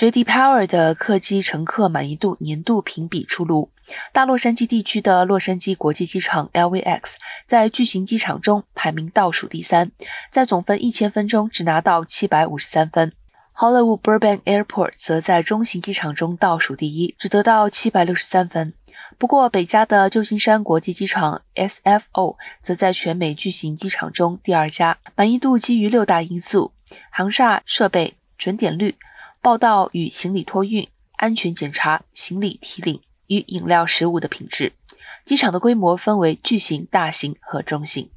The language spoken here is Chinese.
J.D. Power 的客机乘客满意度年度评比出炉，大洛杉矶地区的洛杉矶国际机场 （LVX） 在巨型机场中排名倒数第三，在总分一千分中只拿到七百五十三分。Hollywood Burbank Airport 则在中型机场中倒数第一，只得到七百六十三分。不过，北加的旧金山国际机场 （SFO） 则在全美巨型机场中第二佳，满意度基于六大因素：航厦设备、准点率。报道与行李托运、安全检查、行李提领与饮料食物的品质。机场的规模分为巨型、大型和中型。